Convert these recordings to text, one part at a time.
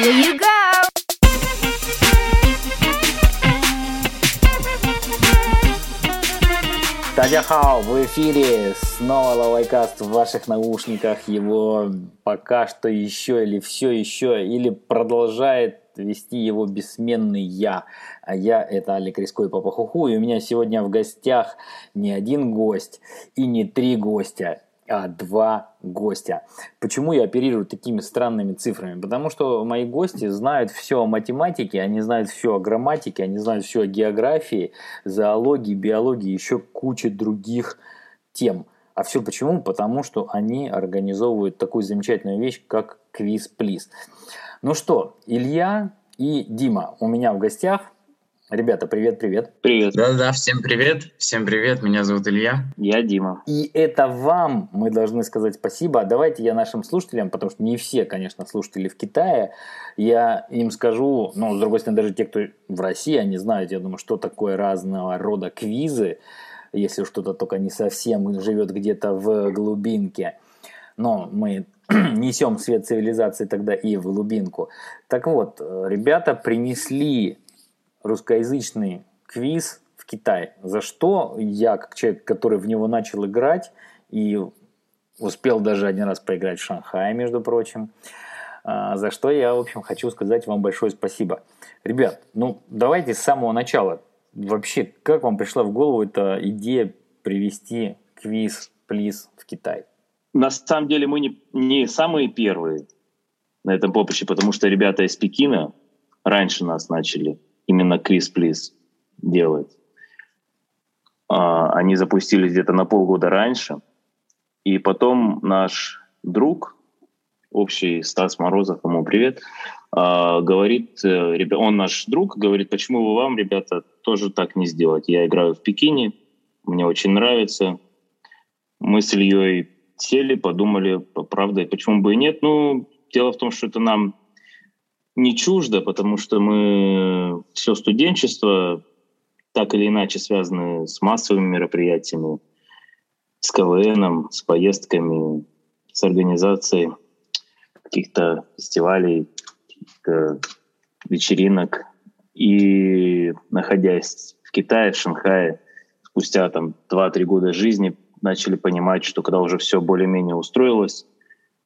Here you go! Тадяхао, в эфире снова Лавайкаст в ваших наушниках. Его пока что еще или все еще, или продолжает вести его бессменный я. А я это Алик Риско Папа Хуху. И у меня сегодня в гостях не один гость и не три гостя а, два гостя. Почему я оперирую такими странными цифрами? Потому что мои гости знают все о математике, они знают все о грамматике, они знают все о географии, зоологии, биологии, еще куче других тем. А все почему? Потому что они организовывают такую замечательную вещь, как квиз-плиз. Ну что, Илья и Дима у меня в гостях – Ребята, привет-привет. Привет. Да-да, всем привет. Всем привет, меня зовут Илья. Я Дима. И это вам мы должны сказать спасибо. Давайте я нашим слушателям, потому что не все, конечно, слушатели в Китае, я им скажу, ну, с другой стороны, даже те, кто в России, они знают, я думаю, что такое разного рода квизы, если что-то только не совсем живет где-то в глубинке. Но мы несем свет цивилизации тогда и в глубинку. Так вот, ребята принесли русскоязычный квиз в Китае, за что я, как человек, который в него начал играть и успел даже один раз поиграть в Шанхае, между прочим, а, за что я, в общем, хочу сказать вам большое спасибо. Ребят, ну давайте с самого начала. Вообще, как вам пришла в голову эта идея привести квиз, плиз в Китай? На самом деле мы не, не самые первые на этом поприще, потому что ребята из Пекина раньше нас начали именно квиз плиз делать. А, они запустились где-то на полгода раньше. И потом наш друг, общий Стас Морозов, ему привет, а, говорит, э, он наш друг, говорит, почему вы вам, ребята, тоже так не сделать? Я играю в Пекине, мне очень нравится. Мы с Ильей сели, подумали, правда, почему бы и нет. Ну, дело в том, что это нам не чуждо, потому что мы все студенчество так или иначе связаны с массовыми мероприятиями, с КВНом, с поездками, с организацией каких-то фестивалей, каких вечеринок. И находясь в Китае, в Шанхае, спустя там 2-3 года жизни, начали понимать, что когда уже все более-менее устроилось,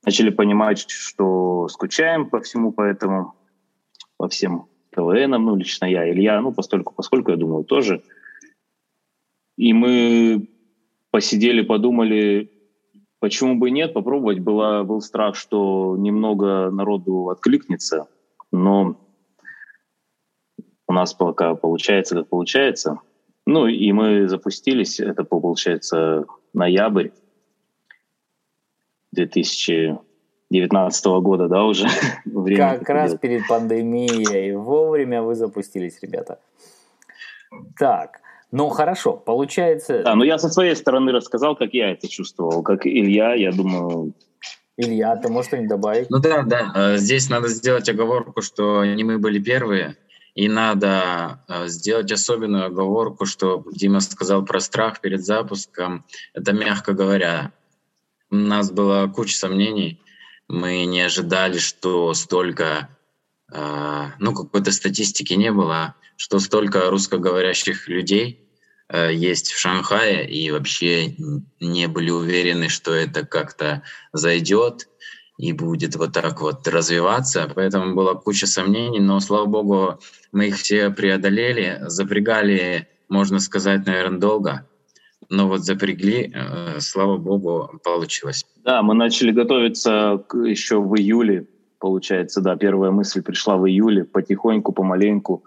начали понимать, что скучаем по всему поэтому, по всем КВНам, ну, лично я, Илья, ну, поскольку, поскольку, я думаю, тоже. И мы посидели, подумали, почему бы нет, попробовать. Была, был страх, что немного народу откликнется, но у нас пока получается, как получается. Ну, и мы запустились, это, получается, ноябрь 2019 года, да, уже? Время как раз делать. перед пандемией. Вовремя вы запустились, ребята. Так, ну хорошо, получается... Да, ну я со своей стороны рассказал, как я это чувствовал. Как Илья, я думаю... Илья, ты можешь что-нибудь добавить? Ну да, да. Э, здесь надо сделать оговорку, что не мы были первые. И надо э, сделать особенную оговорку, что Дима сказал про страх перед запуском. Это мягко говоря. У нас была куча сомнений. Мы не ожидали, что столько, э, ну, какой-то статистики не было, что столько русскоговорящих людей э, есть в Шанхае, и вообще не были уверены, что это как-то зайдет и будет вот так вот развиваться. Поэтому была куча сомнений, но, слава богу, мы их все преодолели, запрягали, можно сказать, наверное, долго но вот запрягли, э, слава богу, получилось. Да, мы начали готовиться еще в июле, получается, да, первая мысль пришла в июле, потихоньку, помаленьку.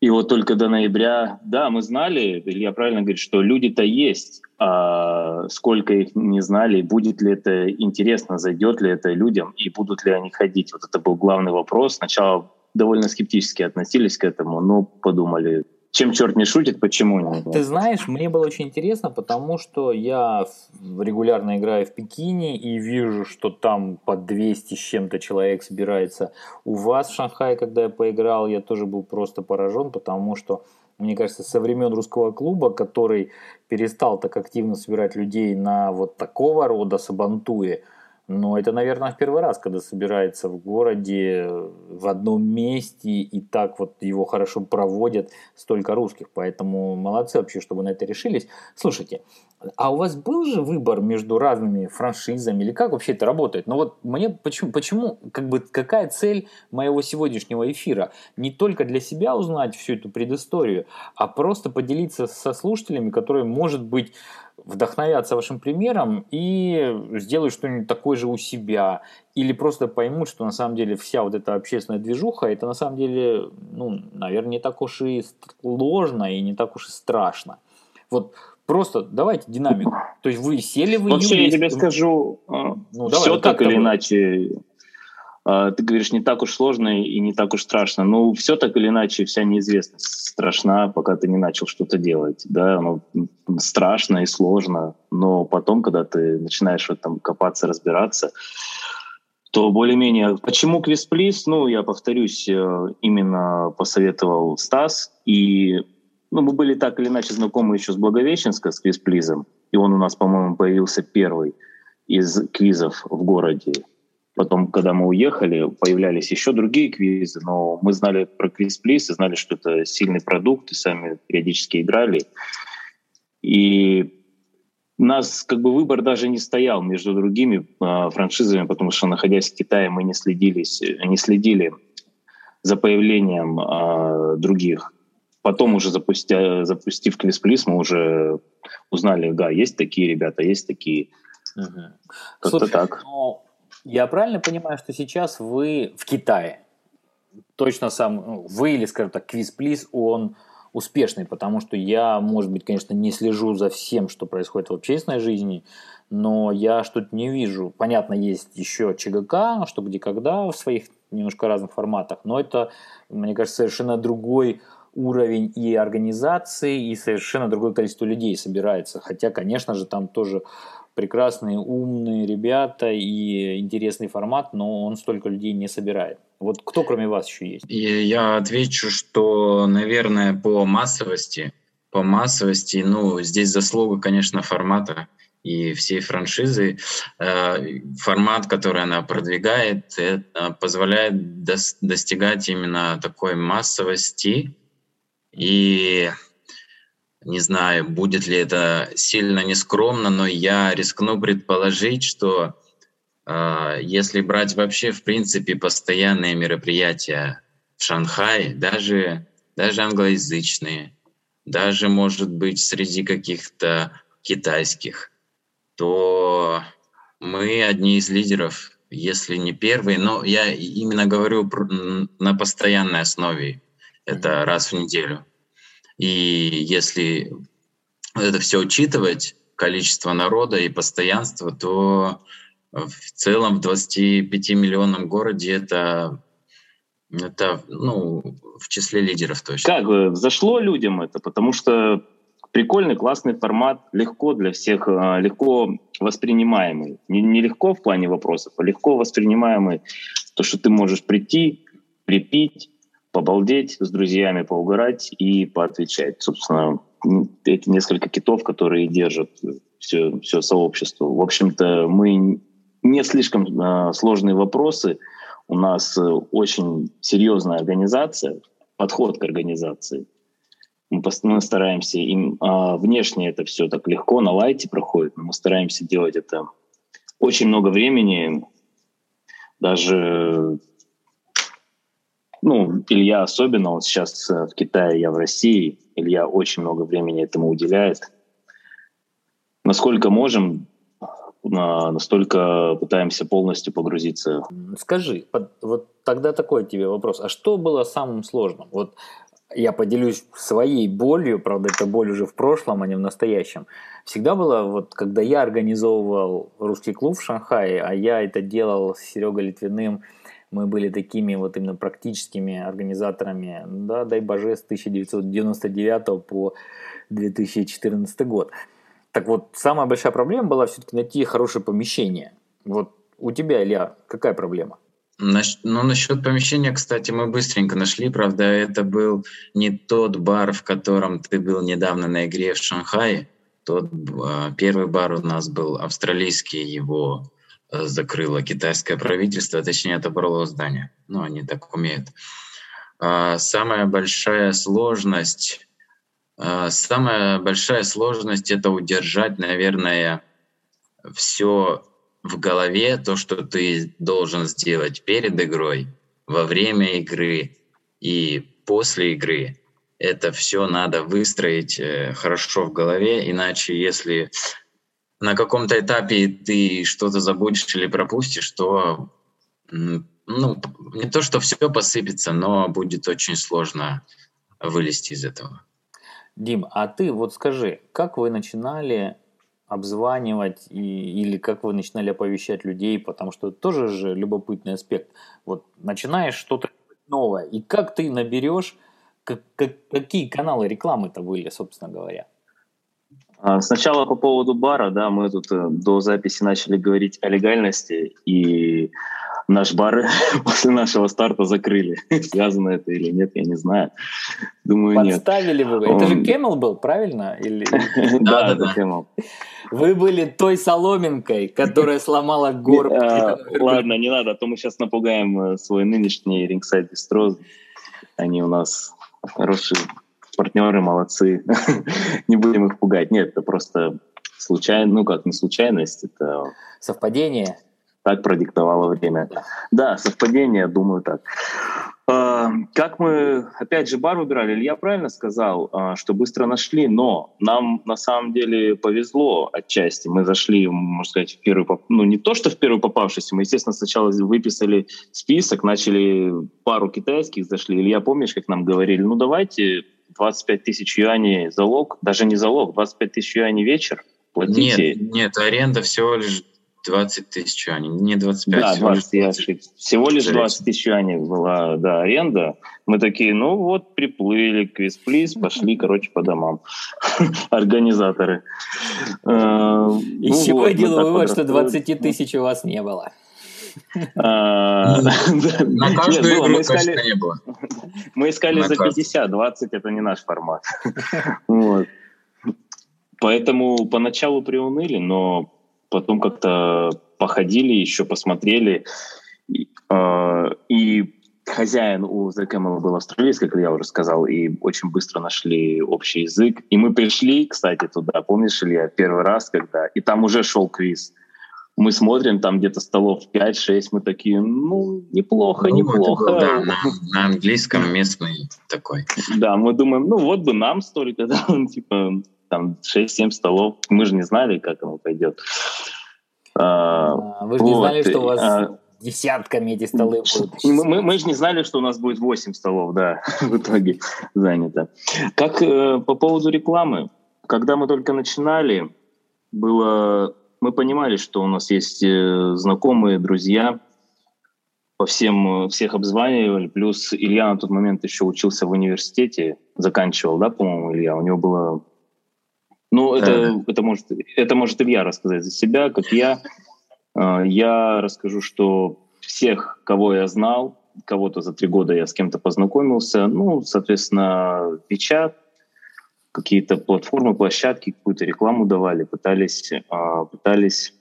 И вот только до ноября, да, мы знали, Илья правильно говорит, что люди-то есть, а сколько их не знали, будет ли это интересно, зайдет ли это людям и будут ли они ходить. Вот это был главный вопрос. Сначала довольно скептически относились к этому, но подумали, чем черт не шутит, почему нет? Ты знаешь, мне было очень интересно, потому что я регулярно играю в Пекине и вижу, что там по 200 с чем-то человек собирается. У вас в Шанхае, когда я поиграл, я тоже был просто поражен, потому что мне кажется, со времен русского клуба, который перестал так активно собирать людей на вот такого рода сабантуе, Но это, наверное, в первый раз, когда собирается в городе в одном месте и так вот его хорошо проводят столько русских. Поэтому молодцы вообще, что вы на это решились. Слушайте, а у вас был же выбор между разными франшизами или как вообще это работает? Ну вот мне почему, почему как бы какая цель моего сегодняшнего эфира? Не только для себя узнать всю эту предысторию, а просто поделиться со слушателями, которые, может быть, вдохновятся вашим примером и сделают что-нибудь такое же у себя. Или просто поймут, что на самом деле вся вот эта общественная движуха, это на самом деле, ну, наверное, не так уж и сложно и не так уж и страшно. Вот просто давайте динамику. То есть вы сели в Вообще, я тебе скажу, а, ну, все давай, так или иначе а, ты говоришь, не так уж сложно и не так уж страшно. Ну, все так или иначе, вся неизвестность страшна, пока ты не начал что-то делать. Да, ну, страшно и сложно. Но потом, когда ты начинаешь в этом копаться, разбираться, то более-менее... Почему Квисплис? Ну, я повторюсь, э, именно посоветовал Стас. И ну, мы были так или иначе знакомы еще с Благовещенска, с Квисплизом. И он у нас, по-моему, появился первый из квизов в городе. Потом, когда мы уехали, появлялись еще другие квизы, но мы знали про квиз плиз и знали, что это сильный продукт, и сами периодически играли. И у нас как бы выбор даже не стоял между другими э, франшизами, потому что, находясь в Китае, мы не, следились, не следили за появлением э, других. Потом уже запустя, запустив Квизплис, мы уже узнали, да, есть такие ребята, есть такие. Угу. Как-то так. Но я правильно понимаю, что сейчас вы в Китае? Точно сам, ну, вы или, скажем так, Квиз Плиз, он успешный, потому что я, может быть, конечно, не слежу за всем, что происходит в общественной жизни, но я что-то не вижу. Понятно, есть еще ЧГК, что где когда в своих немножко разных форматах, но это, мне кажется, совершенно другой уровень и организации, и совершенно другое количество людей собирается. Хотя, конечно же, там тоже прекрасные, умные ребята и интересный формат, но он столько людей не собирает. Вот кто кроме вас еще есть? И я отвечу, что, наверное, по массовости, по массовости, ну, здесь заслуга, конечно, формата и всей франшизы. Э, формат, который она продвигает, позволяет достигать именно такой массовости и не знаю, будет ли это сильно нескромно, но я рискну предположить, что э, если брать вообще, в принципе, постоянные мероприятия в Шанхае, даже, даже англоязычные, даже, может быть, среди каких-то китайских, то мы одни из лидеров, если не первые, но я именно говорю на постоянной основе, это раз в неделю. И если это все учитывать, количество народа и постоянство, то в целом в 25 миллионном городе это, это ну, в числе лидеров точно. Как зашло людям это, потому что прикольный, классный формат, легко для всех, а, легко воспринимаемый. Не, не легко в плане вопросов, а легко воспринимаемый. То, что ты можешь прийти, припить, побалдеть с друзьями, поугарать и поотвечать. Собственно, эти несколько китов, которые держат все, все сообщество. В общем-то, мы не слишком э, сложные вопросы. У нас э, очень серьезная организация, подход к организации. Мы, мы стараемся им э, внешне это все так легко на лайте проходит, но мы стараемся делать это очень много времени, даже ну, Илья особенно, он сейчас э, в Китае, я в России. Илья очень много времени этому уделяет. Насколько можем, настолько пытаемся полностью погрузиться. Скажи, вот тогда такой тебе вопрос. А что было самым сложным? Вот я поделюсь своей болью, правда, это боль уже в прошлом, а не в настоящем. Всегда было, вот когда я организовывал русский клуб в Шанхае, а я это делал с Серегой Литвиным – мы были такими вот именно практическими организаторами, да, дай боже, с 1999 по 2014 год. Так вот, самая большая проблема была все-таки найти хорошее помещение. Вот у тебя, Илья, какая проблема? Ну, насчет помещения, кстати, мы быстренько нашли. Правда, это был не тот бар, в котором ты был недавно на игре в Шанхае. Тот э, первый бар у нас был австралийский, его закрыло китайское правительство, точнее отобрало здание. Ну, они так умеют. А, самая большая сложность, а, самая большая сложность это удержать, наверное, все в голове, то, что ты должен сделать перед игрой, во время игры и после игры. Это все надо выстроить э, хорошо в голове, иначе если на каком-то этапе ты что-то забудешь или пропустишь, то ну, не то, что все посыпется, но будет очень сложно вылезти из этого. Дим, а ты вот скажи, как вы начинали обзванивать и, или как вы начинали оповещать людей, потому что это тоже же любопытный аспект. Вот начинаешь что-то новое, и как ты наберешь, как, как, какие каналы рекламы-то были, собственно говоря? А, сначала по поводу бара, да, мы тут э, до записи начали говорить о легальности, и наш бар после нашего старта закрыли. Связано это или нет, я не знаю. Думаю, нет. Подставили вы. Это же Camel был, правильно? Или... Да, это Camel. Вы были той соломинкой, которая сломала горб. А, ладно, не надо, а то мы сейчас напугаем э, свой нынешний Ringside Bistro. Они у нас хорошие партнеры, молодцы. Не будем их пугать. Нет, это просто случайно, ну как, не случайность, это... Совпадение? так продиктовало время. Да, совпадение, думаю, так. А, как мы, опять же, бар выбирали, Илья правильно сказал, а, что быстро нашли, но нам на самом деле повезло отчасти. Мы зашли, можно сказать, в первый, ну не то, что в первый попавшийся, мы, естественно, сначала выписали список, начали пару китайских, зашли. Илья, помнишь, как нам говорили, ну давайте 25 тысяч юаней залог, даже не залог, 25 тысяч юаней вечер, платите. Нет, нет, аренда всего лишь 20 тысяч юаней, не 25. Да, 20, 20. Я всего лишь 20 тысяч юаней была, да, аренда. Мы такие, ну вот, приплыли, квиз-плиз, пошли, короче, по домам. Организаторы. Э, И ну чего я делаю вывод, что 20 тысяч у вас не было? А, На каждую игру точно не было. Мы искали за 50, 20 это не наш формат. Поэтому поначалу приуныли, но потом как-то походили, еще посмотрели. И, э, и хозяин у The Camel был австралийский, как я уже сказал, и очень быстро нашли общий язык. И мы пришли, кстати, туда, помнишь, Илья, первый раз, когда... И там уже шел квиз. Мы смотрим, там где-то столов 5-6, мы такие, ну, неплохо, ну, неплохо. Был, да, на, на английском местный такой. Да, мы думаем, ну, вот бы нам столько, да, типа там 6-7 столов. Мы же не знали, как оно пойдет. А, а, вы же не знали, что у вас а, десятками эти столы будут. Мы, мы, мы же не знали, что у нас будет 8 столов, да, в итоге занято. Как э, по поводу рекламы. Когда мы только начинали, было, мы понимали, что у нас есть э, знакомые, друзья, по всем, э, всех обзванивали, плюс Илья на тот момент еще учился в университете, заканчивал, да, по-моему, Илья, у него было ну, это, это, может, это может Илья рассказать за себя, как я. Я расскажу, что всех, кого я знал, кого-то за три года я с кем-то познакомился, ну, соответственно, Печат, какие-то платформы, площадки, какую-то рекламу давали, пытались, а, пытались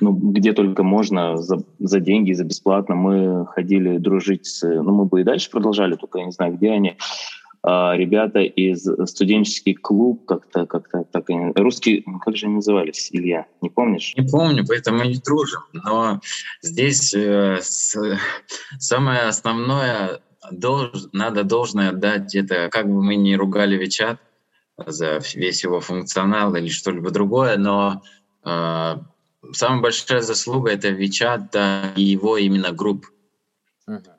ну, где только можно, за, за деньги, за бесплатно. Мы ходили дружить с... Ну, мы бы и дальше продолжали, только я не знаю, где они. А, ребята из студенческий клуб, как-то, как-то так русский, как же они назывались, Илья, не помнишь? Не помню, поэтому не дружим. Но здесь э, с, самое основное долж, надо должное отдать это, как бы мы не ругали Вичат за весь его функционал или что-либо другое, но э, самая большая заслуга это Вичат и его именно групп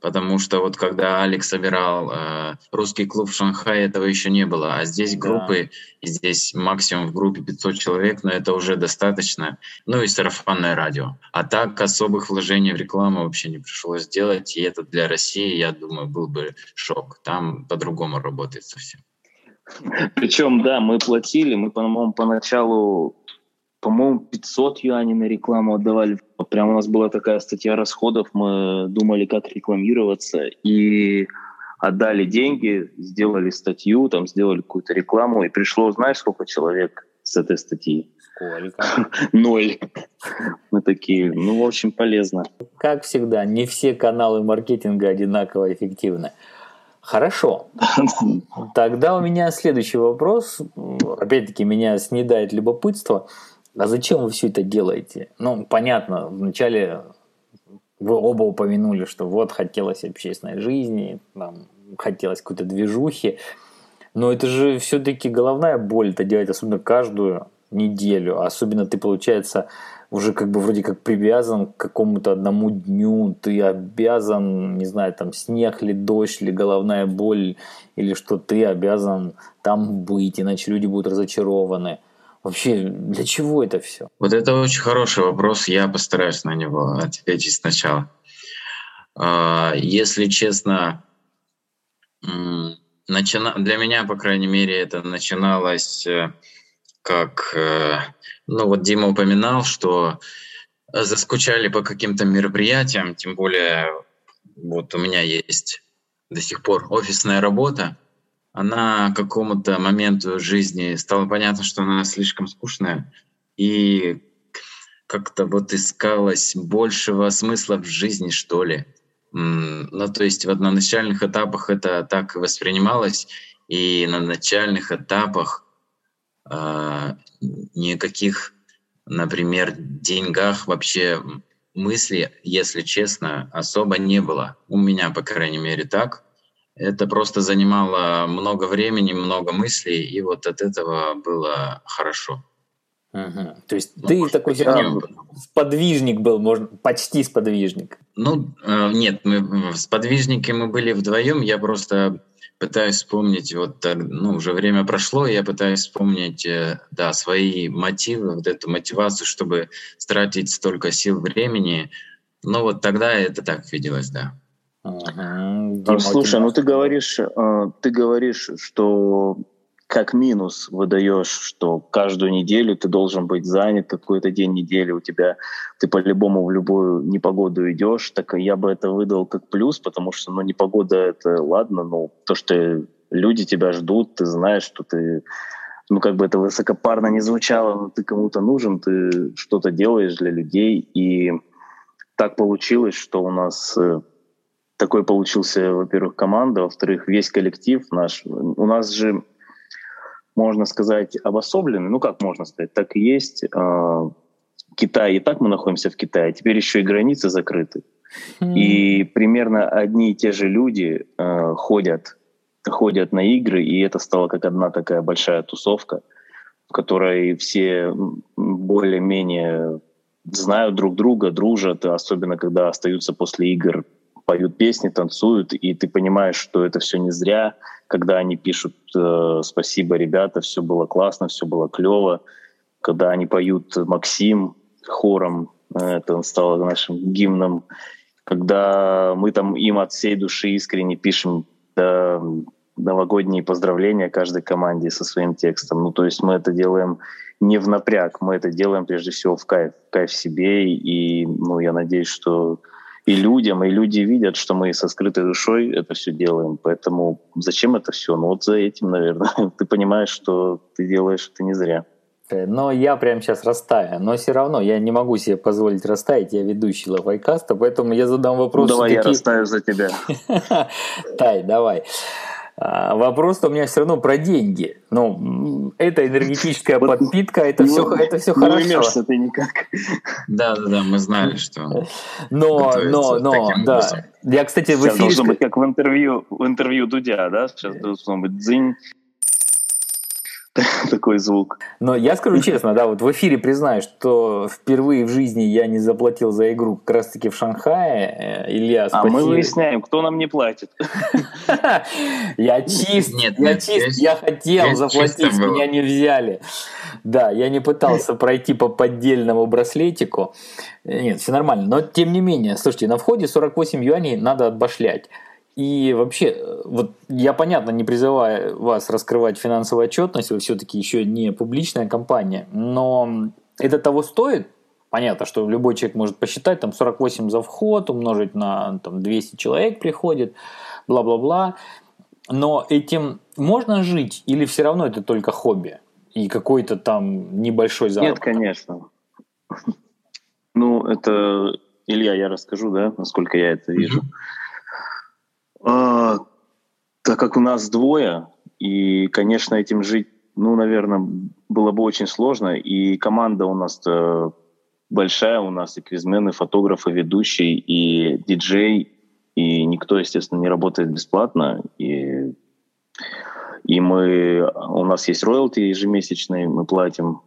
Потому что вот когда Алекс собирал э, русский клуб в Шанхае, этого еще не было. А здесь группы, да. здесь максимум в группе 500 человек, но это уже достаточно. Ну и сарафанное радио. А так особых вложений в рекламу вообще не пришлось делать. И это для России, я думаю, был бы шок. Там по-другому работает совсем. Причем, да, мы платили, мы, по-моему, поначалу по-моему, 500 юаней на рекламу отдавали. Прям у нас была такая статья расходов, мы думали, как рекламироваться, и отдали деньги, сделали статью, там сделали какую-то рекламу, и пришло, знаешь, сколько человек с этой статьи? Сколько? Ноль. Мы такие, ну, в общем, полезно. Как всегда, не все каналы маркетинга одинаково эффективны. Хорошо. Тогда у меня следующий вопрос. Опять-таки, меня снедает любопытство. А зачем вы все это делаете? Ну, понятно, вначале вы оба упомянули, что вот хотелось общественной жизни, там, хотелось какой-то движухи. Но это же все-таки головная боль это делать, особенно каждую неделю. Особенно ты, получается, уже как бы вроде как привязан к какому-то одному дню, ты обязан, не знаю, там снег ли, дождь ли, головная боль, или что ты обязан там быть, иначе люди будут разочарованы. Вообще, для чего это все? Вот это очень хороший вопрос, я постараюсь на него ответить сначала. А, если честно, для меня, по крайней мере, это начиналось э, как, э, ну вот Дима упоминал, что заскучали по каким-то мероприятиям, тем более вот у меня есть до сих пор офисная работа, она к какому-то моменту жизни стало понятно, что она слишком скучная, и как-то вот искалось большего смысла в жизни, что ли. Ну, то есть вот на начальных этапах это так воспринималось, и на начальных этапах э, никаких, например, деньгах вообще мысли, если честно, особо не было. У меня, по крайней мере, так. Это просто занимало много времени, много мыслей, и вот от этого было хорошо. Угу. То есть ну, ты такой а, сподвижник был, можно почти сподвижник. Ну э, нет, мы сподвижники мы были вдвоем. Я просто пытаюсь вспомнить, вот ну уже время прошло, я пытаюсь вспомнить, э, да, свои мотивы, вот эту мотивацию, чтобы тратить столько сил, времени. Но вот тогда это так виделось, да. Угу. Слушай, ну ты говоришь, э, ты говоришь, что как минус выдаешь, что каждую неделю ты должен быть занят какой-то день недели, у тебя ты по-любому в любую непогоду идешь, так я бы это выдал как плюс, потому что, ну, непогода это ладно, но то, что люди тебя ждут, ты знаешь, что ты, ну, как бы это высокопарно не звучало, но ты кому-то нужен, ты что-то делаешь для людей, и так получилось, что у нас э, такой получился, во-первых, команда, во-вторых, весь коллектив наш. У нас же можно сказать, обособлены. Ну, как можно сказать, так и есть. А, Китай, и так мы находимся в Китае, теперь еще и границы закрыты. Mm. И примерно одни и те же люди э, ходят, ходят на игры, и это стало как одна такая большая тусовка, в которой все более-менее знают друг друга, дружат, особенно когда остаются после игр, поют песни, танцуют, и ты понимаешь, что это все не зря, когда они пишут э, «Спасибо, ребята, все было классно, все было клево», когда они поют «Максим» хором, э, это стало нашим гимном, когда мы там им от всей души искренне пишем да, новогодние поздравления каждой команде со своим текстом. Ну, то есть мы это делаем не в напряг, мы это делаем прежде всего в кайф, в кайф себе, и ну, я надеюсь, что и людям, и люди видят, что мы со скрытой душой это все делаем. Поэтому зачем это все? Ну вот за этим, наверное. Ты понимаешь, что ты делаешь это не зря. Э, но я прямо сейчас растаю. Но все равно я не могу себе позволить растаять. Я ведущий лавайкаста, поэтому я задам вопрос. Ну, давай я растаю за тебя. Тай, давай. А, вопрос-то у меня все равно про деньги. Ну, это энергетическая подпитка, это все, это все хорошо. ты никак. Да, да, да, мы знали, что. Но, но, но, да. Я, кстати, в эфире. должно быть как в интервью, в интервью Дудя, да? Сейчас должно быть дзынь. такой звук. Но я скажу честно, да, вот в эфире признаю, что впервые в жизни я не заплатил за игру как раз-таки в Шанхае. Э, Илья, спасибо. А мы выясняем, кто нам не платит. Я чист, нет, я чист, я хотел заплатить, меня не взяли. Да, я не пытался пройти по поддельному браслетику. Нет, все нормально. Но тем не менее, слушайте, на входе 48 юаней надо отбашлять. И вообще, вот я, понятно, не призываю вас раскрывать финансовую отчетность, вы все-таки еще не публичная компания, но это того стоит? Понятно, что любой человек может посчитать, там 48 за вход, умножить на там, 200 человек приходит, бла-бла-бла. Но этим можно жить или все равно это только хобби? и какой-то там небольшой заработок? Нет, конечно. Ну, это, Илья, я расскажу, да, насколько я это вижу. А, так как у нас двое, и, конечно, этим жить, ну, наверное, было бы очень сложно, и команда у нас большая, у нас и квизмены, фотографы, ведущий, и диджей, и никто, естественно, не работает бесплатно, и и мы, у нас есть роялти ежемесячные, мы платим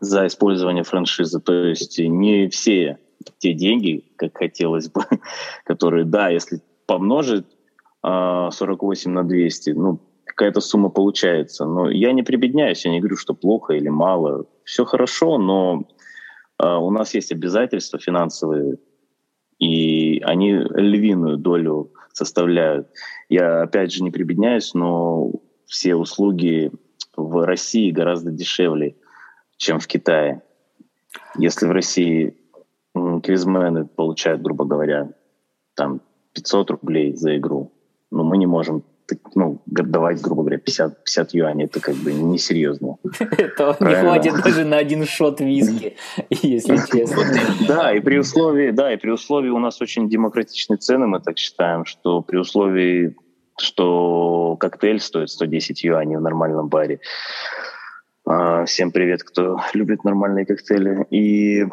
за использование франшизы. То есть не все те деньги, как хотелось бы, которые, да, если помножить 48 а, на 200, ну, какая-то сумма получается. Но я не прибедняюсь, я не говорю, что плохо или мало. Все хорошо, но а, у нас есть обязательства финансовые, и они львиную долю составляют. Я, опять же, не прибедняюсь, но все услуги в России гораздо дешевле, чем в Китае. Если в России квизмены получают, грубо говоря, там 500 рублей за игру, но мы не можем ну, давать, грубо говоря, 50, 50 юаней, это как бы несерьезно. Это не хватит даже на один шот виски, если честно. Да, и при условии, да, и при условии у нас очень демократичные цены, мы так считаем, что при условии что коктейль стоит 110 юаней в нормальном баре. А, всем привет, кто любит нормальные коктейли. И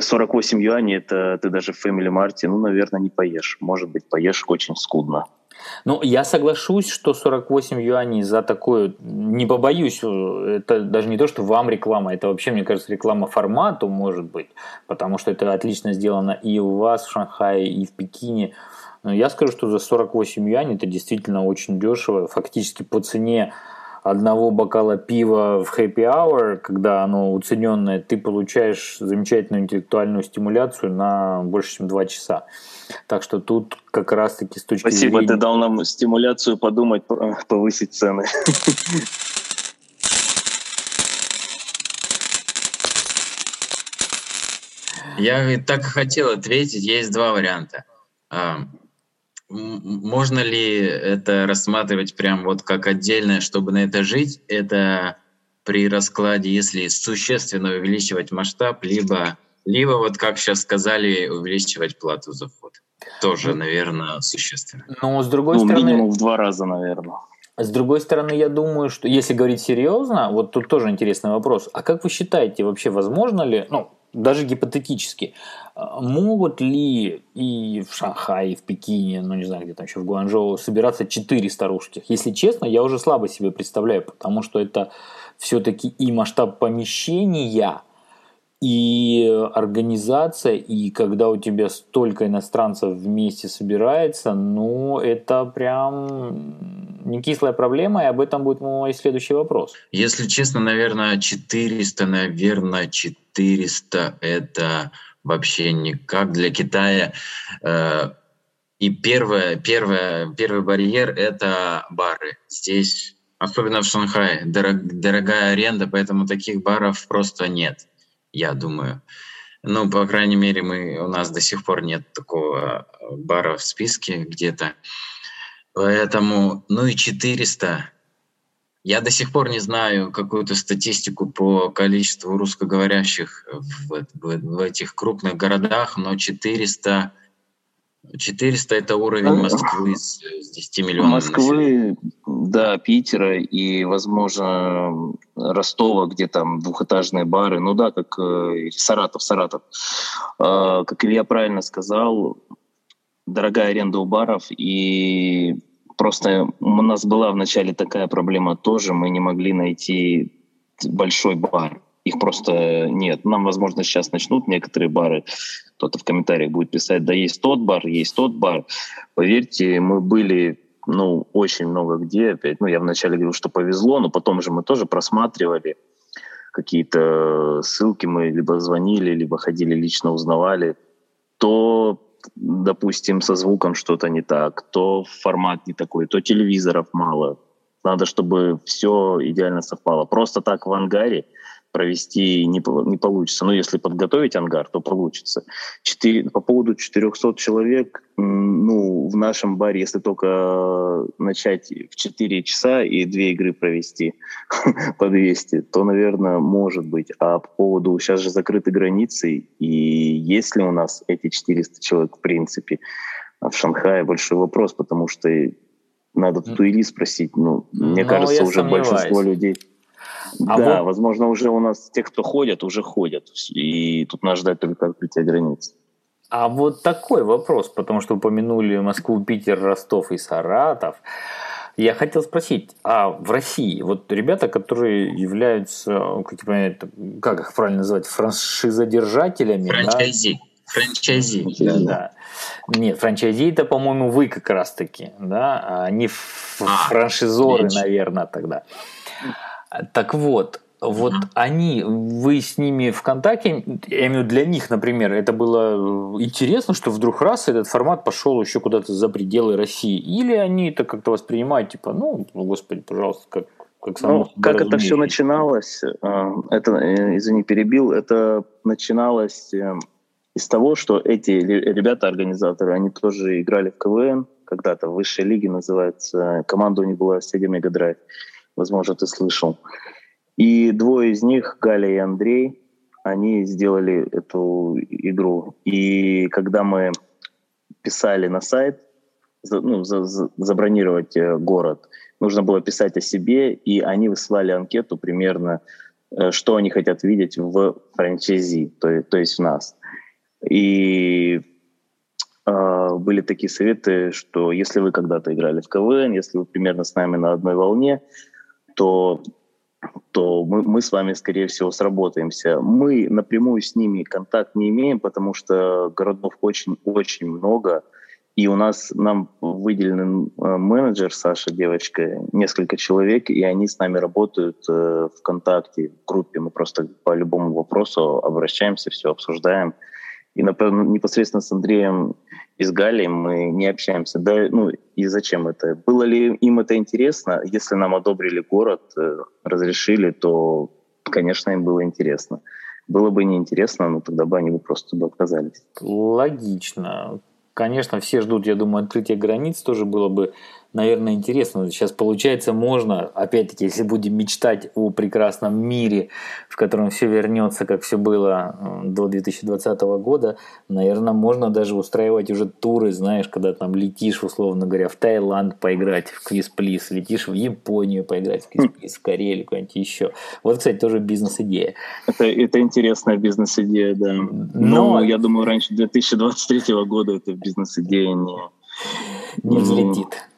48 юаней это ты даже в Family Mart, ну, наверное, не поешь. Может быть, поешь очень скудно. Ну, я соглашусь, что 48 юаней за такое, не побоюсь, это даже не то, что вам реклама, это вообще, мне кажется, реклама формату, может быть, потому что это отлично сделано и у вас в Шанхае, и в Пекине. Но я скажу, что за 48 юаней это действительно очень дешево. Фактически по цене одного бокала пива в happy hour, когда оно уцененное, ты получаешь замечательную интеллектуальную стимуляцию на больше, чем 2 часа. Так что тут как раз-таки с точки Спасибо, зрения... ты дал нам стимуляцию подумать, повысить цены. Я так хотел ответить, есть два варианта. Можно ли это рассматривать прям вот как отдельное, чтобы на это жить? Это при раскладе, если существенно увеличивать масштаб, либо, либо вот как сейчас сказали, увеличивать плату за вход. Тоже, ну, наверное, существенно. Но с другой ну, стороны... минимум в два раза, наверное. С другой стороны, я думаю, что если говорить серьезно, вот тут тоже интересный вопрос. А как вы считаете, вообще возможно ли, ну, даже гипотетически, а, могут ли и в Шанхае, и в Пекине, ну не знаю, где там еще в Гуанчжоу, собираться 400 русских? Если честно, я уже слабо себе представляю, потому что это все-таки и масштаб помещения, и организация, и когда у тебя столько иностранцев вместе собирается, ну, это прям не кислая проблема, и об этом будет мой следующий вопрос. Если честно, наверное, 400, наверное, 400 — это вообще никак для Китая. Э, и первое, первое, первый барьер — это бары. Здесь, особенно в Шанхае, дорог, дорогая аренда, поэтому таких баров просто нет, я думаю. Ну, по крайней мере, мы, у нас до сих пор нет такого бара в списке где-то. Поэтому, ну и 400 я до сих пор не знаю какую-то статистику по количеству русскоговорящих в, в, в этих крупных городах, но 400, 400 это уровень Москвы с, с 10 миллионов. Москвы, населения. Да, Питера и, возможно, Ростова, где там двухэтажные бары. Ну да, как э, Саратов, Саратов. Э, как Илья правильно сказал, дорогая аренда у баров и Просто у нас была вначале такая проблема тоже, мы не могли найти большой бар. Их просто нет. Нам, возможно, сейчас начнут некоторые бары, кто-то в комментариях будет писать, да есть тот бар, есть тот бар. Поверьте, мы были ну, очень много где. Опять, ну, я вначале говорил, что повезло, но потом же мы тоже просматривали какие-то ссылки, мы либо звонили, либо ходили лично узнавали, то допустим, со звуком что-то не так, то формат не такой, то телевизоров мало. Надо, чтобы все идеально совпало. Просто так в ангаре провести не, не получится. Но если подготовить ангар, то получится. 4, по поводу 400 человек, ну, в нашем баре, если только начать в 4 часа и две игры провести по 200, то, наверное, может быть. А по поводу, сейчас же закрыты границы, и есть ли у нас эти 400 человек в принципе? А в Шанхае большой вопрос, потому что надо Туили спросить. Ну, мне Но кажется, уже сомневаюсь. большинство людей... А да, вот... возможно, уже у нас те, кто ходят, уже ходят. И тут надо ждать только открытия границ. А вот такой вопрос, потому что упомянули Москву, Питер, Ростов и Саратов. Я хотел спросить, а в России вот ребята, которые являются, как, я понимаю, как их правильно называть, франшизодержателями? Франчайзи. Да? Франчайзи. Да, да. Нет, франчайзи это, по-моему, вы как раз-таки, да, а не а, франшизоры, меньше. наверное, тогда. Так вот, вот mm-hmm. они, вы с ними в контакте, я имею в виду для них, например, это было интересно, что вдруг раз этот формат пошел еще куда-то за пределы России, или они это как-то воспринимают, типа, ну, господи, пожалуйста, как как, ну, как это все начиналось, э, это, э, извини, перебил, это начиналось э, из того, что эти ребята, организаторы, они тоже играли в КВН когда-то, в высшей лиге называется, команда у них была Sega Mega Drive, возможно, ты слышал. И двое из них, Галя и Андрей, они сделали эту игру. И когда мы писали на сайт, ну, за, за, забронировать э, город, нужно было писать о себе, и они выслали анкету примерно, э, что они хотят видеть в франчайзи, то, то есть в нас. И э, были такие советы, что если вы когда-то играли в КВН, если вы примерно с нами на одной волне, то то мы, мы с вами, скорее всего, сработаемся. Мы напрямую с ними контакт не имеем, потому что городов очень-очень много, и у нас нам выделен э, менеджер, Саша, девочка, несколько человек, и они с нами работают э, ВКонтакте, в группе. Мы просто по любому вопросу обращаемся, все обсуждаем. И например, непосредственно с Андреем из Галии мы не общаемся. Да, ну и зачем это? Было ли им это интересно? Если нам одобрили город, э, разрешили, то, конечно, им было интересно. Было бы неинтересно, но тогда бы они бы просто бы отказались. Логично. Конечно, все ждут, я думаю, открытия границ тоже было бы наверное, интересно. Сейчас, получается, можно, опять-таки, если будем мечтать о прекрасном мире, в котором все вернется, как все было до 2020 года, наверное, можно даже устраивать уже туры, знаешь, когда там летишь, условно говоря, в Таиланд поиграть в квиз-плиз, летишь в Японию поиграть в квиз-плиз, в Карелию, куда-нибудь еще. Вот, кстати, тоже бизнес-идея. Это, это интересная бизнес-идея, да. Но, Но я думаю, раньше 2023 года эта бизнес-идея не не взлетит.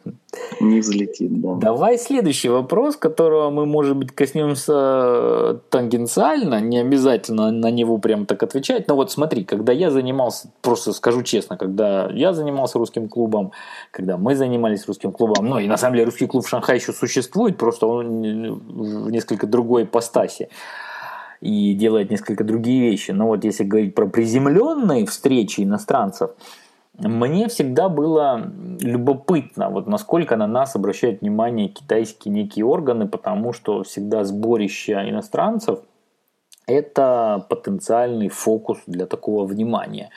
Не взлетит, да. Давай следующий вопрос, которого мы, может быть, коснемся э, тангенциально, не обязательно на него прям так отвечать. Но вот смотри, когда я занимался, просто скажу честно, когда я занимался русским клубом, когда мы занимались русским клубом, ну и на самом деле русский клуб в Шанхае еще существует, просто он в несколько другой ипостаси и делает несколько другие вещи. Но вот если говорить про приземленные встречи иностранцев, мне всегда было любопытно, вот насколько на нас обращают внимание китайские некие органы, потому что всегда сборище иностранцев – это потенциальный фокус для такого внимания.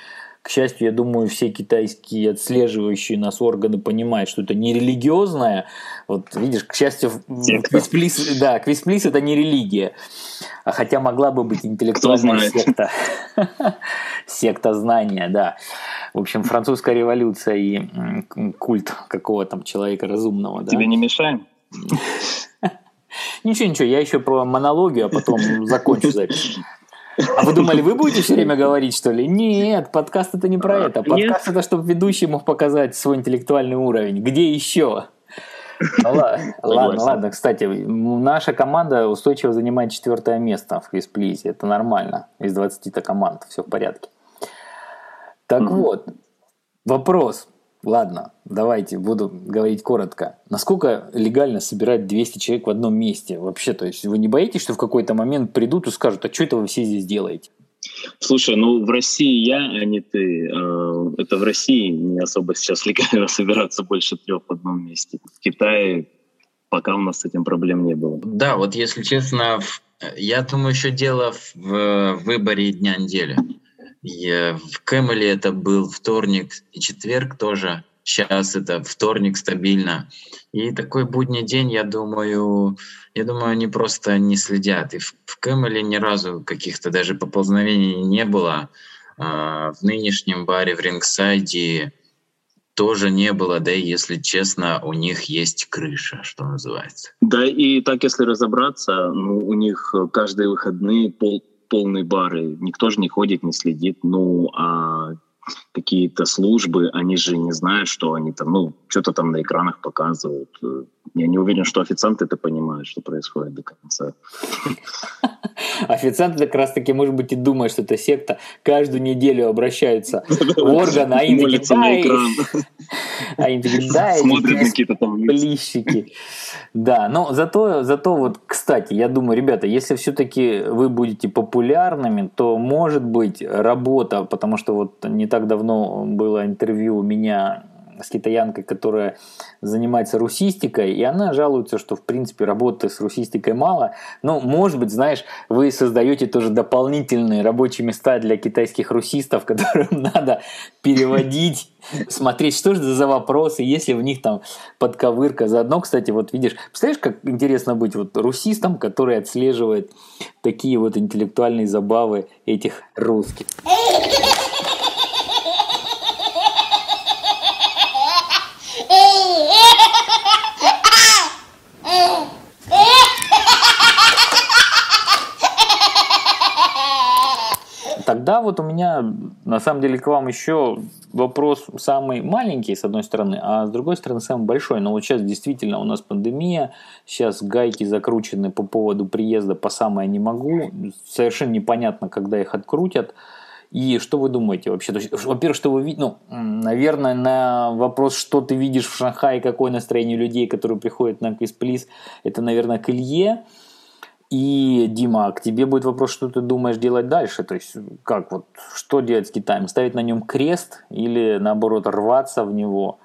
К счастью, я думаю, все китайские отслеживающие нас органы понимают, что это не религиозное. Вот видишь, к счастью, квисплис, да, квисплис это не религия. А хотя могла бы быть интеллектуальная секта. секта знания, да. В общем, французская революция и культ какого там человека разумного. Тебе не мешаем? Ничего, ничего, я еще про монологию, а потом закончу запись. А вы думали, вы будете все время говорить, что ли? Нет, подкаст это не про это. Подкаст Нет. это, чтобы ведущий мог показать свой интеллектуальный уровень. Где еще? Ну, ладно, ладно, ладно. Кстати, наша команда устойчиво занимает четвертое место в квизплизе. Это нормально. Из 20-то команд. Все в порядке. Так mm-hmm. вот, вопрос. Ладно, давайте буду говорить коротко. Насколько легально собирать 200 человек в одном месте вообще? То есть вы не боитесь, что в какой-то момент придут и скажут, а что это вы все здесь делаете? Слушай, ну в России я, а не ты. Э, это в России не особо сейчас легально собираться больше трех в одном месте. В Китае пока у нас с этим проблем не было. Да, вот если честно, я думаю, еще дело в выборе дня недели. Я, в Кэмеле это был вторник и четверг тоже. Сейчас это вторник стабильно. И такой будний день, я думаю, я думаю, они просто не следят. И в, в Кэмеле ни разу каких-то даже поползновений не было. А, в нынешнем баре в Рингсайде тоже не было, да и, если честно, у них есть крыша, что называется. Да, и так, если разобраться, ну, у них каждые выходные пол, полные бары, никто же не ходит, не следит, ну, а какие-то службы, они же не знают, что они там, ну, что-то там на экранах показывают. Я не уверен, что официанты это понимают, что происходит до конца. Официанты как раз таки, может быть, и думают, что это секта. Каждую неделю обращаются в орган, а им такие, а дай, Смотрят какие-то там плищики. Да, но зато, зато вот, кстати, я думаю, ребята, если все-таки вы будете популярными, то может быть работа, потому что вот не так давно было интервью у меня с китаянкой, которая занимается русистикой, и она жалуется, что, в принципе, работы с русистикой мало. Ну, может быть, знаешь, вы создаете тоже дополнительные рабочие места для китайских русистов, которым надо переводить, смотреть, что же за вопросы, если в них там подковырка. Заодно, кстати, вот видишь, представляешь, как интересно быть вот русистом, который отслеживает такие вот интеллектуальные забавы этих русских. Тогда вот у меня на самом деле к вам еще вопрос самый маленький, с одной стороны, а с другой стороны самый большой. Но вот сейчас действительно у нас пандемия, сейчас гайки закручены по поводу приезда по самое не могу. Совершенно непонятно, когда их открутят. И что вы думаете вообще? во-первых, что вы видите? Ну, наверное, на вопрос, что ты видишь в Шанхае, какое настроение людей, которые приходят на Квиз Плиз, это, наверное, к Илье. И, Дима, к тебе будет вопрос, что ты думаешь делать дальше? То есть, как вот, что делать с Китаем? Ставить на нем крест или, наоборот, рваться в него?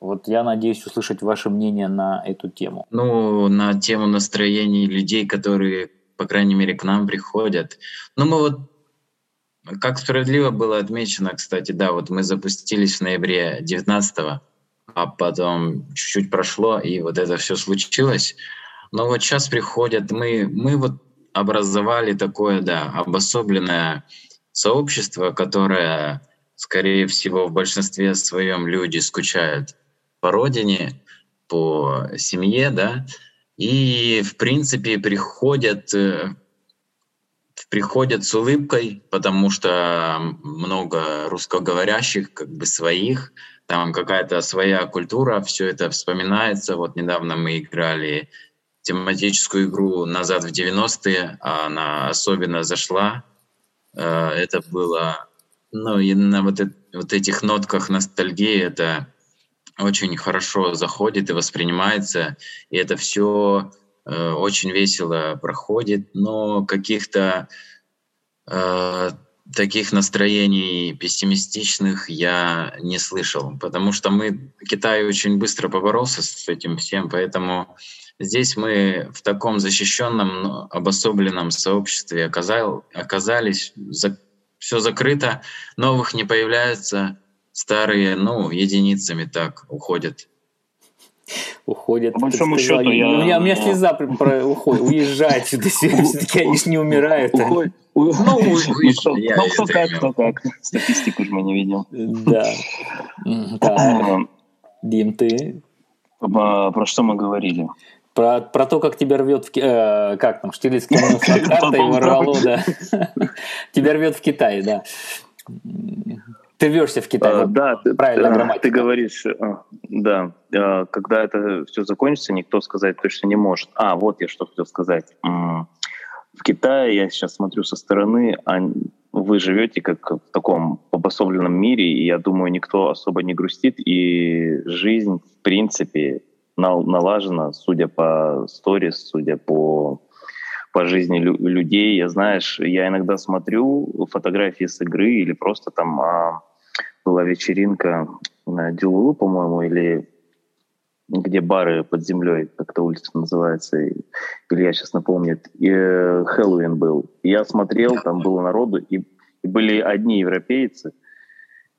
Вот я надеюсь услышать ваше мнение на эту тему. Ну, на тему настроений людей, которые, по крайней мере, к нам приходят. Ну, мы вот, как справедливо было отмечено, кстати, да, вот мы запустились в ноябре 19 а потом чуть-чуть прошло, и вот это все случилось. Но вот сейчас приходят, мы, мы вот образовали такое, да, обособленное сообщество, которое, скорее всего, в большинстве своем люди скучают по родине, по семье, да, и, в принципе, приходят, э, приходят с улыбкой, потому что много русскоговорящих, как бы своих, там какая-то своя культура, все это вспоминается. Вот недавно мы играли тематическую игру «Назад в 90-е», а она особенно зашла. Э, это было, ну, и на вот, это, вот этих нотках ностальгии это очень хорошо заходит и воспринимается, и это все э, очень весело проходит, но каких-то э, таких настроений пессимистичных я не слышал, потому что мы Китай очень быстро поборолся с этим всем, поэтому Здесь мы в таком защищенном, обособленном сообществе оказал, оказались, за, все закрыто, новых не появляется, старые, ну, единицами так уходят. Уходят. По большому счету, я... У меня, у меня слеза про, уходит, уезжать все-таки они же не умирают. Уходит. Ну, ну, кто как, кто как. Статистику же мы не видим. Да. Дим, ты? Про что мы говорили? Про, про то, как тебя рвет в э, как там, Штирлиц кинул картой и ворвало, да. Тебя рвет в Китай, да. Ты рвешься в Китай. А, да, правильно, грамматика. Ты говоришь, а, да, а, когда это все закончится, никто сказать точно не может. А, вот я что хотел сказать. В Китае, я сейчас смотрю со стороны, вы живете как в таком обособленном мире, и я думаю, никто особо не грустит, и жизнь, в принципе, налажено, судя по сторис, судя по по жизни лю- людей. Я, знаешь, я иногда смотрю фотографии с игры или просто там а, была вечеринка на Дюлу, по-моему, или где бары под землей, как то улица называется, или я сейчас напомню, и, э, Хэллоуин был. Я смотрел, там было народу, и И были одни европейцы,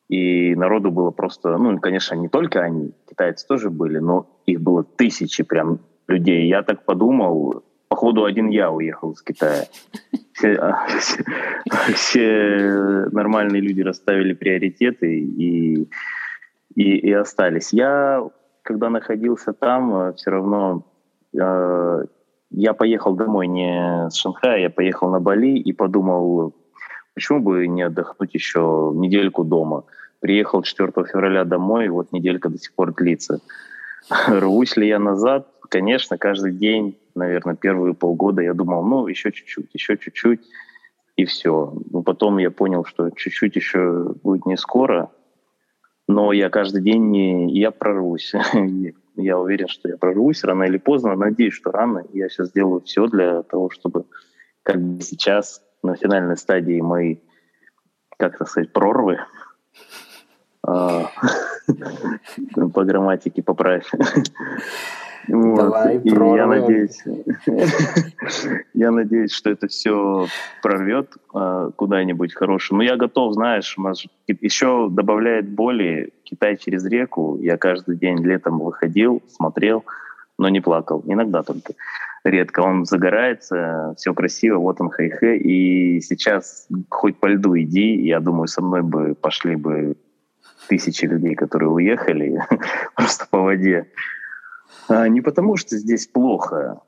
и народу было просто, ну, конечно, не только они, китайцы тоже были, но их было тысячи прям людей. Я так подумал, походу один я уехал из Китая. Все, а, все, все нормальные люди расставили приоритеты и, и, и остались. Я, когда находился там, все равно э, я поехал домой не с Шанхая, я поехал на Бали и подумал, почему бы не отдохнуть еще недельку дома. Приехал 4 февраля домой, вот неделька до сих пор длится. Рвусь ли я назад? Конечно, каждый день, наверное, первые полгода я думал, ну, еще чуть-чуть, еще чуть-чуть, и все. Но потом я понял, что чуть-чуть еще будет не скоро, но я каждый день не, я прорвусь. я уверен, что я прорвусь рано или поздно. Надеюсь, что рано. Я сейчас сделаю все для того, чтобы как бы сейчас на финальной стадии мои, как это сказать, прорвы а, по грамматике поправь. Давай, и я надеюсь, я надеюсь, что это все прорвет а, куда-нибудь хорошее. Но я готов, знаешь, еще добавляет боли Китай через реку. Я каждый день летом выходил, смотрел, но не плакал. Иногда только. Редко. Он загорается, все красиво, вот он хай-хэ. И сейчас хоть по льду иди, я думаю, со мной бы пошли бы тысячи людей, которые уехали просто по воде. А, не потому, что здесь плохо,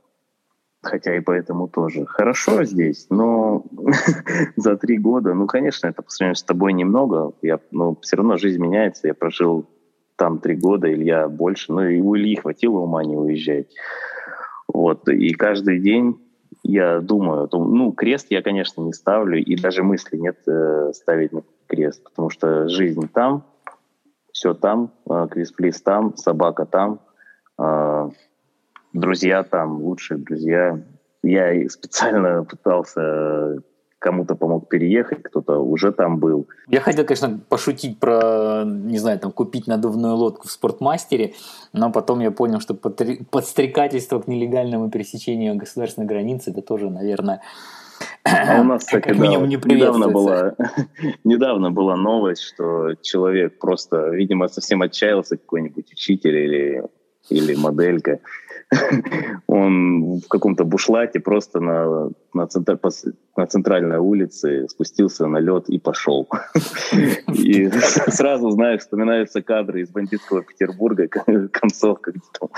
хотя и поэтому тоже. Хорошо здесь, но за три года, ну, конечно, это по сравнению с тобой немного. Я, но все равно жизнь меняется. Я прожил там три года, Илья больше. Ну, и у Ильи хватило ума не уезжать. Вот. И каждый день я думаю, ну, крест я, конечно, не ставлю, и даже мысли нет э, ставить крест, потому что жизнь там, все там, э, крест-плиз там, собака там, а, друзья там, лучшие друзья. Я специально пытался кому-то помог переехать, кто-то уже там был. Я хотел, конечно, пошутить про, не знаю, там, купить надувную лодку в спортмастере, но потом я понял, что подстрекательство к нелегальному пересечению государственной границы, это тоже, наверное, а у нас, кстати, как минимум, не недавно была, недавно была новость, что человек просто, видимо, совсем отчаялся, какой-нибудь учитель или или моделька. Он в каком-то бушлате просто на, на, центр, на центральной улице спустился на лед и пошел. И сразу, знаешь, вспоминаются кадры из бандитского Петербурга, концовка, где там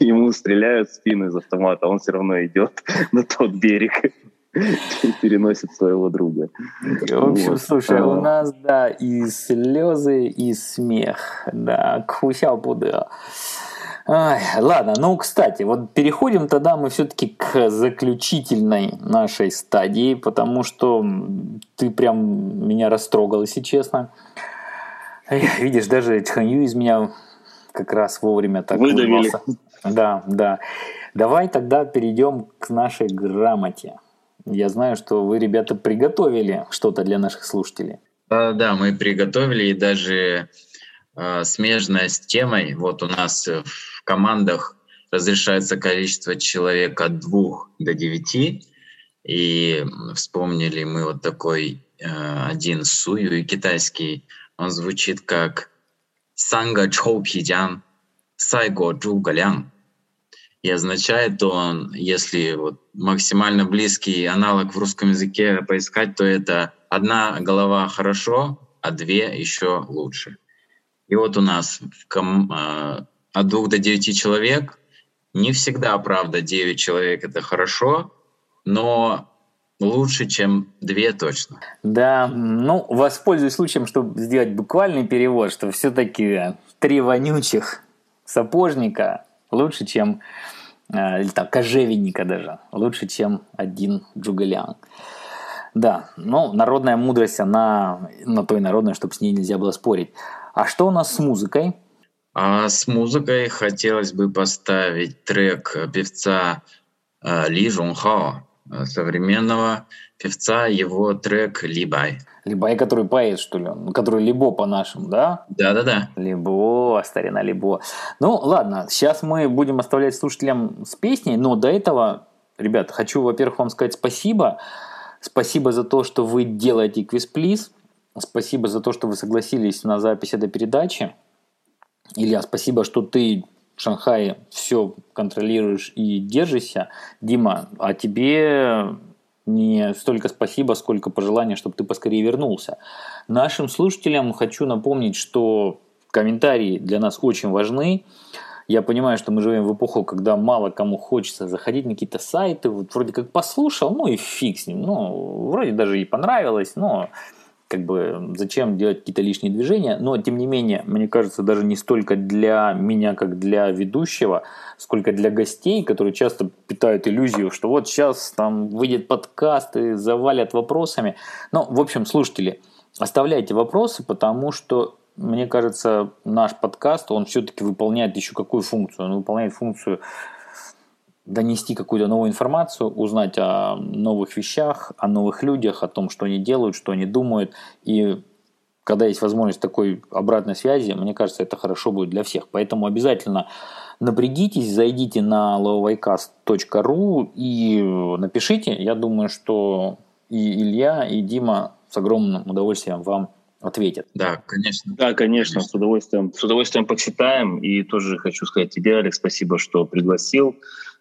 ему стреляют в спину из автомата, он все равно идет на тот берег и переносит своего друга. В общем, вот. слушай, а... у нас, да, и слезы, и смех, да, кхусяо пудэ. Ай, ладно, ну, кстати, вот переходим тогда мы все-таки к заключительной нашей стадии, потому что ты прям меня растрогал, если честно. Эх, видишь, даже Чханью из меня как раз вовремя так Выдавили. Да, да. Давай тогда перейдем к нашей грамоте. Я знаю, что вы, ребята, приготовили что-то для наших слушателей. А, да, мы приготовили и даже э, смежная с темой. Вот у нас в в командах разрешается количество человек от двух до девяти. И вспомнили мы вот такой э, один сую и китайский. Он звучит как «Санга чоу пидян, сайго джу галян». И означает он, если вот максимально близкий аналог в русском языке поискать, то это одна голова хорошо, а две еще лучше. И вот у нас в ком, э, от двух до девяти человек. Не всегда, правда, девять человек — это хорошо, но лучше, чем две точно. Да, ну, воспользуюсь случаем, чтобы сделать буквальный перевод, что все-таки три вонючих сапожника лучше, чем э, или там кожевенника даже, лучше, чем один джугалян. Да, ну, народная мудрость, она на той народной, чтобы с ней нельзя было спорить. А что у нас с музыкой? А с музыкой хотелось бы поставить трек певца э, Ли Жунхао, э, современного певца, его трек «Либай». Либай, который поэт, что ли? Ну, который Либо по-нашему, да? Да-да-да. Либо, старина Либо. Ну, ладно, сейчас мы будем оставлять слушателям с песней, но до этого, ребят, хочу, во-первых, вам сказать спасибо, Спасибо за то, что вы делаете квиз-плиз. Спасибо за то, что вы согласились на запись этой передачи. Илья, спасибо, что ты в Шанхае все контролируешь и держишься. Дима, а тебе не столько спасибо, сколько пожелания, чтобы ты поскорее вернулся. Нашим слушателям хочу напомнить, что комментарии для нас очень важны. Я понимаю, что мы живем в эпоху, когда мало кому хочется заходить на какие-то сайты, вот вроде как послушал, ну и фиг с ним, ну, вроде даже и понравилось, но как бы зачем делать какие-то лишние движения, но тем не менее, мне кажется, даже не столько для меня, как для ведущего, сколько для гостей, которые часто питают иллюзию, что вот сейчас там выйдет подкаст и завалят вопросами. Ну, в общем, слушатели, оставляйте вопросы, потому что мне кажется, наш подкаст, он все-таки выполняет еще какую функцию? Он выполняет функцию донести какую-то новую информацию, узнать о новых вещах, о новых людях, о том, что они делают, что они думают. И когда есть возможность такой обратной связи, мне кажется, это хорошо будет для всех. Поэтому обязательно напрягитесь, зайдите на lowicast.ru и напишите. Я думаю, что и Илья, и Дима с огромным удовольствием вам ответят. Да, конечно. Да, конечно, конечно. С, удовольствием, с удовольствием почитаем. И тоже хочу сказать тебе, Алекс, спасибо, что пригласил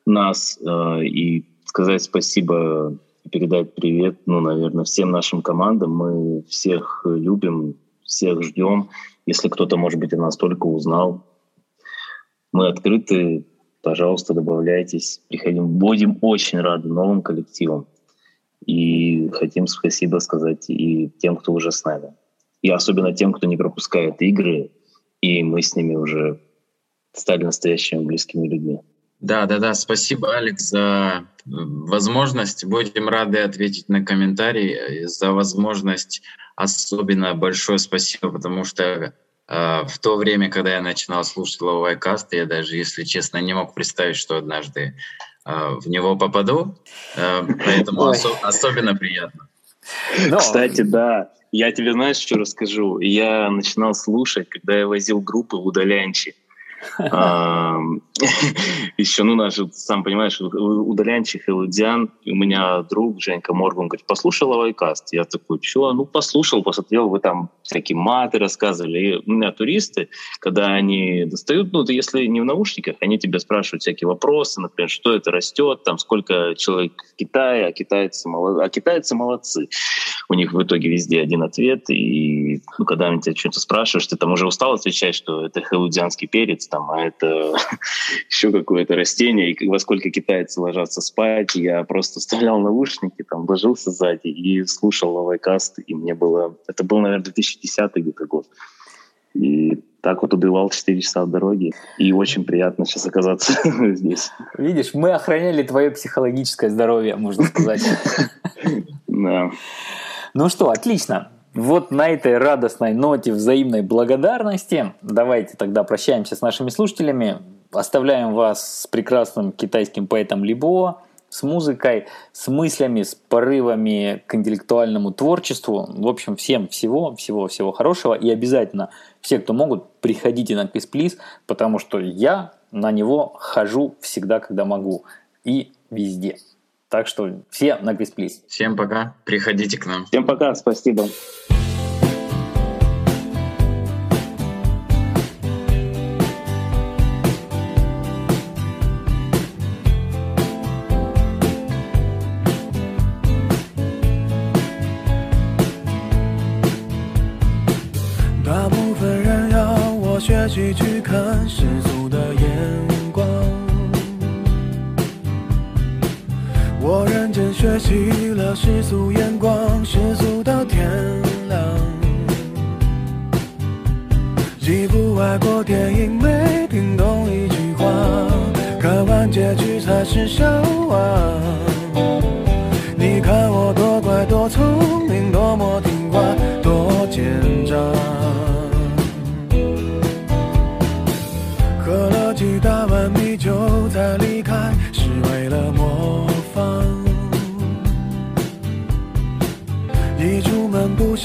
нас э, и сказать спасибо передать привет, ну, наверное, всем нашим командам. Мы всех любим, всех ждем. Если кто-то, может быть, о нас только узнал, мы открыты. Пожалуйста, добавляйтесь, приходим. Будем очень рады новым коллективам. И хотим спасибо сказать и тем, кто уже с нами. И особенно тем, кто не пропускает игры, и мы с ними уже стали настоящими близкими людьми. Да, да, да. Спасибо, Алекс, за возможность. Будем рады ответить на комментарии. За возможность особенно большое спасибо, потому что э, в то время, когда я начинал слушать Ловайкаст, я даже, если честно, не мог представить, что однажды э, в него попаду. Э, поэтому осо- особенно приятно. Но... Кстати, да. Я тебе, знаешь, что расскажу? Я начинал слушать, когда я возил группы в Удалянчи. Еще, ну, наш, сам понимаешь, удалянчик Элудиан, у меня друг Женька Морган говорит, послушал Авайкаст. Я такой, что? Ну, послушал, посмотрел, вы там всякие маты рассказывали. И у меня туристы, когда они достают, ну, если не в наушниках, они тебя спрашивают всякие вопросы, например, что это растет, там, сколько человек в Китае, а китайцы, молодцы, а китайцы молодцы. У них в итоге везде один ответ, и ну, когда они тебя что-то спрашиваешь, ты там уже устал отвечать, что это хэлудианский перец, там, а это еще какое-то растение, и во сколько китайцы ложатся спать, я просто вставлял наушники, там, ложился сзади и слушал лавайкаст, и мне было... Это был, наверное, 2010 где-то год. И так вот убивал 4 часа дороги. И очень приятно сейчас оказаться здесь. Видишь, мы охраняли твое психологическое здоровье, можно сказать. Да. Ну что, отлично. Вот на этой радостной ноте взаимной благодарности давайте тогда прощаемся с нашими слушателями. Оставляем вас с прекрасным китайским поэтом Либо, с музыкой, с мыслями, с порывами к интеллектуальному творчеству. В общем, всем всего, всего-всего хорошего. И обязательно все, кто могут, приходите на Квиз потому что я на него хожу всегда, когда могу. И везде. Так что все на Квиз Всем пока. Приходите к нам. Всем пока. Спасибо. 世俗眼光，世俗到天亮。几部外国电影没听懂一句话，看完结局才是笑话。你看我多乖多聪明，多么听话，多奸诈。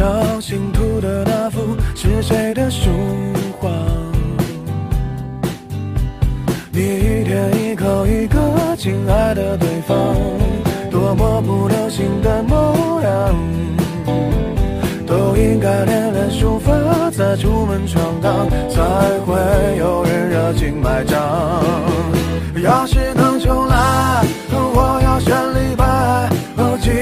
小心涂的那幅是谁的书画？你一天一口一个亲爱的对方。多么不流行的模样，都应该练练书法，再出门闯荡，才会有人热情买账。要是能